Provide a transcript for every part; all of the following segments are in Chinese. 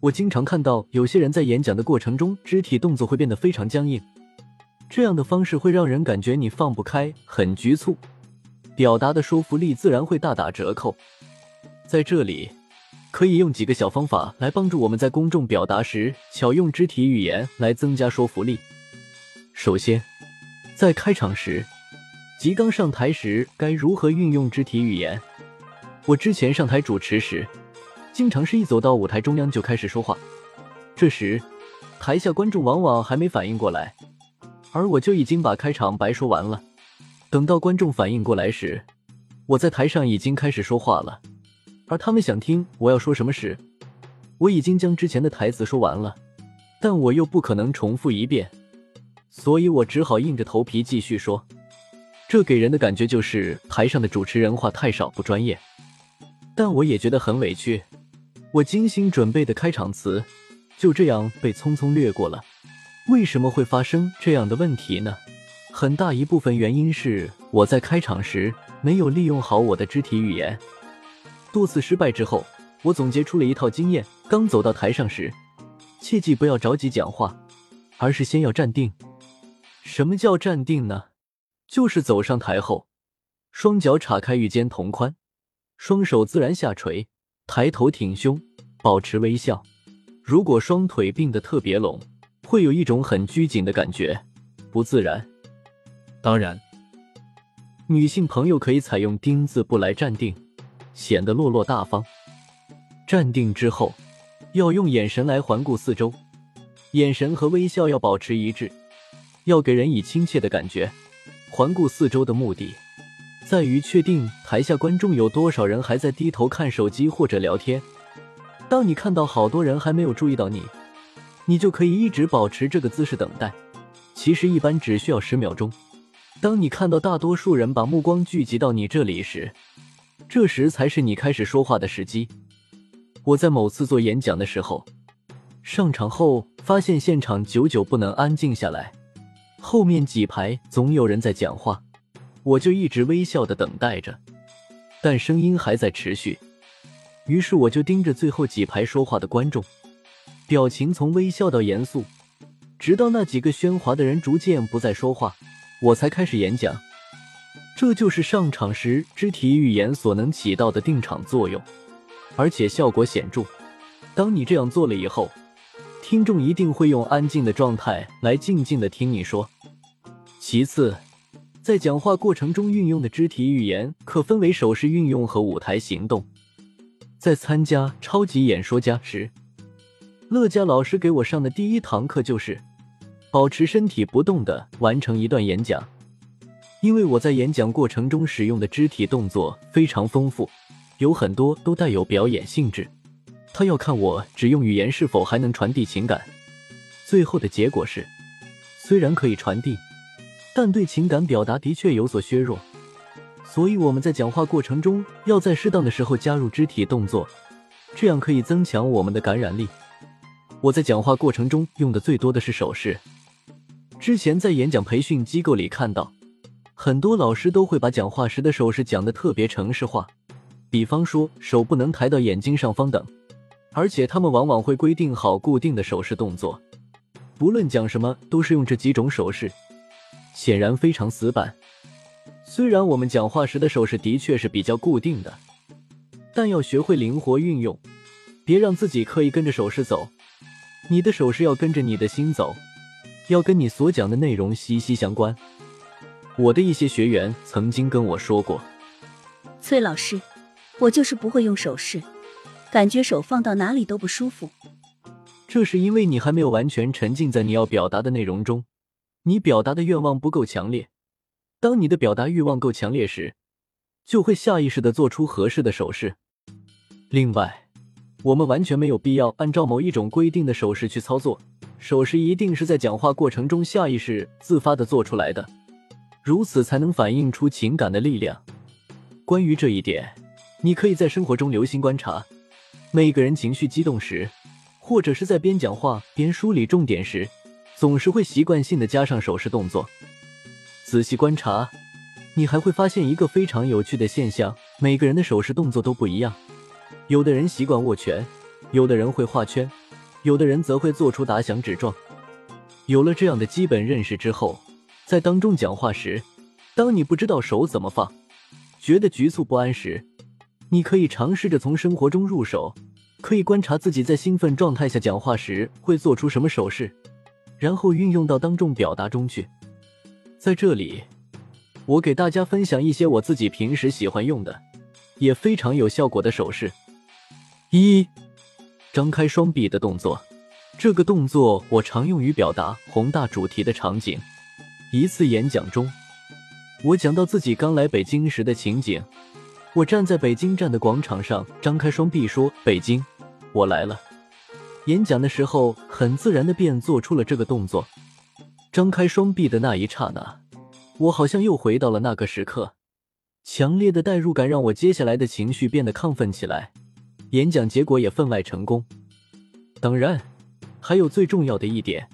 我经常看到有些人在演讲的过程中，肢体动作会变得非常僵硬，这样的方式会让人感觉你放不开，很局促，表达的说服力自然会大打折扣。在这里，可以用几个小方法来帮助我们在公众表达时巧用肢体语言来增加说服力。首先，在开场时，即刚上台时，该如何运用肢体语言？我之前上台主持时。经常是一走到舞台中央就开始说话，这时台下观众往往还没反应过来，而我就已经把开场白说完了。等到观众反应过来时，我在台上已经开始说话了，而他们想听我要说什么时，我已经将之前的台词说完了，但我又不可能重复一遍，所以我只好硬着头皮继续说。这给人的感觉就是台上的主持人话太少不专业，但我也觉得很委屈。我精心准备的开场词就这样被匆匆略过了。为什么会发生这样的问题呢？很大一部分原因是我在开场时没有利用好我的肢体语言。多次失败之后，我总结出了一套经验：刚走到台上时，切记不要着急讲话，而是先要站定。什么叫站定呢？就是走上台后，双脚岔开与肩同宽，双手自然下垂。抬头挺胸，保持微笑。如果双腿并得特别拢，会有一种很拘谨的感觉，不自然。当然，女性朋友可以采用丁字步来站定，显得落落大方。站定之后，要用眼神来环顾四周，眼神和微笑要保持一致，要给人以亲切的感觉。环顾四周的目的。在于确定台下观众有多少人还在低头看手机或者聊天。当你看到好多人还没有注意到你，你就可以一直保持这个姿势等待。其实一般只需要十秒钟。当你看到大多数人把目光聚集到你这里时，这时才是你开始说话的时机。我在某次做演讲的时候，上场后发现现场久久不能安静下来，后面几排总有人在讲话。我就一直微笑的等待着，但声音还在持续。于是我就盯着最后几排说话的观众，表情从微笑到严肃，直到那几个喧哗的人逐渐不再说话，我才开始演讲。这就是上场时肢体语言所能起到的定场作用，而且效果显著。当你这样做了以后，听众一定会用安静的状态来静静的听你说。其次。在讲话过程中运用的肢体语言可分为手势运用和舞台行动。在参加超级演说家时，乐嘉老师给我上的第一堂课就是保持身体不动的完成一段演讲。因为我在演讲过程中使用的肢体动作非常丰富，有很多都带有表演性质。他要看我只用语言是否还能传递情感。最后的结果是，虽然可以传递。但对情感表达的确有所削弱，所以我们在讲话过程中要在适当的时候加入肢体动作，这样可以增强我们的感染力。我在讲话过程中用的最多的是手势。之前在演讲培训机构里看到，很多老师都会把讲话时的手势讲得特别程式化，比方说手不能抬到眼睛上方等，而且他们往往会规定好固定的手势动作，不论讲什么都是用这几种手势。显然非常死板。虽然我们讲话时的手势的确是比较固定的，但要学会灵活运用，别让自己刻意跟着手势走。你的手势要跟着你的心走，要跟你所讲的内容息息相关。我的一些学员曾经跟我说过：“崔老师，我就是不会用手势，感觉手放到哪里都不舒服。”这是因为你还没有完全沉浸在你要表达的内容中。你表达的愿望不够强烈，当你的表达欲望够强烈时，就会下意识的做出合适的手势。另外，我们完全没有必要按照某一种规定的手势去操作，手势一定是在讲话过程中下意识自发的做出来的，如此才能反映出情感的力量。关于这一点，你可以在生活中留心观察，每个人情绪激动时，或者是在边讲话边梳理重点时，总是会习惯性的加上手势动作。仔细观察，你还会发现一个非常有趣的现象：每个人的手势动作都不一样。有的人习惯握拳，有的人会画圈，有的人则会做出打响指状。有了这样的基本认识之后，在当众讲话时，当你不知道手怎么放，觉得局促不安时，你可以尝试着从生活中入手，可以观察自己在兴奋状态下讲话时会做出什么手势，然后运用到当众表达中去。在这里，我给大家分享一些我自己平时喜欢用的，也非常有效果的手势。一，张开双臂的动作，这个动作我常用于表达宏大主题的场景。一次演讲中，我讲到自己刚来北京时的情景。我站在北京站的广场上，张开双臂说：“北京，我来了。”演讲的时候，很自然的便做出了这个动作。张开双臂的那一刹那，我好像又回到了那个时刻。强烈的代入感让我接下来的情绪变得亢奋起来。演讲结果也分外成功。当然，还有最重要的一点，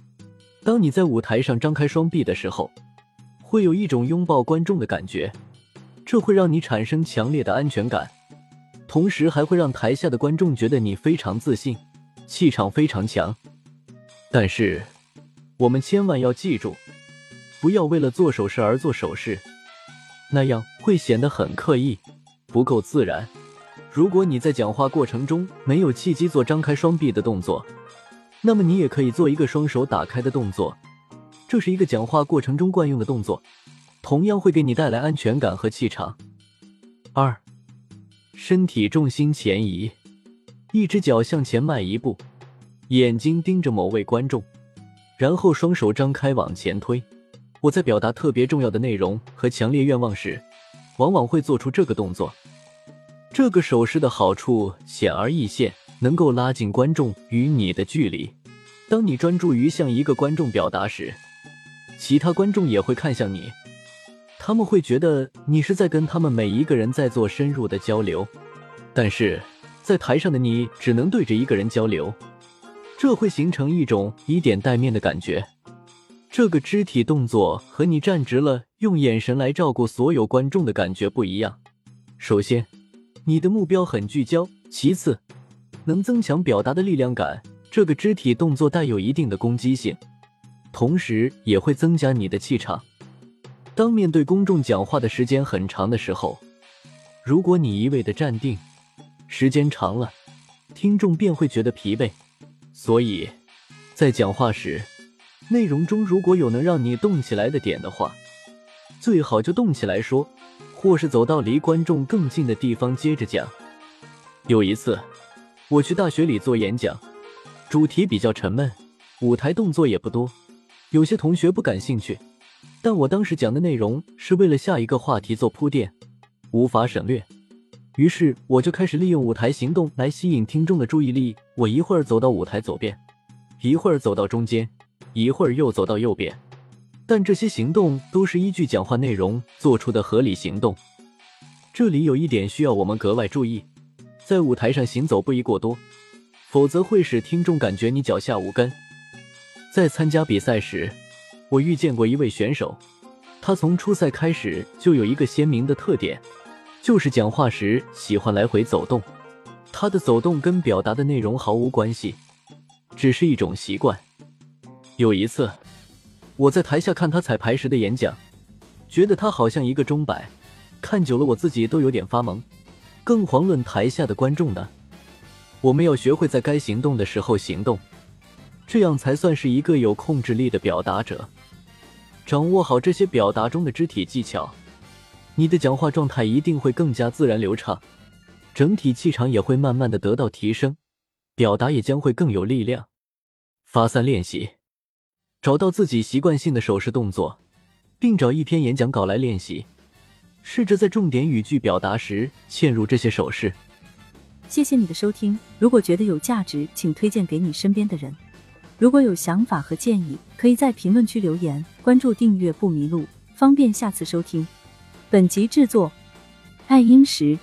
当你在舞台上张开双臂的时候，会有一种拥抱观众的感觉，这会让你产生强烈的安全感，同时还会让台下的观众觉得你非常自信，气场非常强。但是，我们千万要记住，不要为了做手势而做手势，那样会显得很刻意，不够自然。如果你在讲话过程中没有契机做张开双臂的动作，那么你也可以做一个双手打开的动作，这是一个讲话过程中惯用的动作，同样会给你带来安全感和气场。二，身体重心前移，一只脚向前迈一步，眼睛盯着某位观众，然后双手张开往前推。我在表达特别重要的内容和强烈愿望时，往往会做出这个动作。这个手势的好处显而易见，能够拉近观众与你的距离。当你专注于向一个观众表达时，其他观众也会看向你，他们会觉得你是在跟他们每一个人在做深入的交流。但是在台上的你只能对着一个人交流，这会形成一种以点带面的感觉。这个肢体动作和你站直了用眼神来照顾所有观众的感觉不一样。首先。你的目标很聚焦。其次，能增强表达的力量感。这个肢体动作带有一定的攻击性，同时也会增加你的气场。当面对公众讲话的时间很长的时候，如果你一味的站定，时间长了，听众便会觉得疲惫。所以，在讲话时，内容中如果有能让你动起来的点的话，最好就动起来说。或是走到离观众更近的地方接着讲。有一次，我去大学里做演讲，主题比较沉闷，舞台动作也不多，有些同学不感兴趣。但我当时讲的内容是为了下一个话题做铺垫，无法省略。于是我就开始利用舞台行动来吸引听众的注意力。我一会儿走到舞台左边，一会儿走到中间，一会儿又走到右边。但这些行动都是依据讲话内容做出的合理行动。这里有一点需要我们格外注意：在舞台上行走不宜过多，否则会使听众感觉你脚下无根。在参加比赛时，我遇见过一位选手，他从初赛开始就有一个鲜明的特点，就是讲话时喜欢来回走动。他的走动跟表达的内容毫无关系，只是一种习惯。有一次。我在台下看他彩排时的演讲，觉得他好像一个钟摆，看久了我自己都有点发懵，更遑论台下的观众呢。我们要学会在该行动的时候行动，这样才算是一个有控制力的表达者。掌握好这些表达中的肢体技巧，你的讲话状态一定会更加自然流畅，整体气场也会慢慢的得到提升，表达也将会更有力量。发散练习。找到自己习惯性的手势动作，并找一篇演讲稿来练习，试着在重点语句表达时嵌入这些手势。谢谢你的收听，如果觉得有价值，请推荐给你身边的人。如果有想法和建议，可以在评论区留言。关注订阅不迷路，方便下次收听。本集制作：爱英石。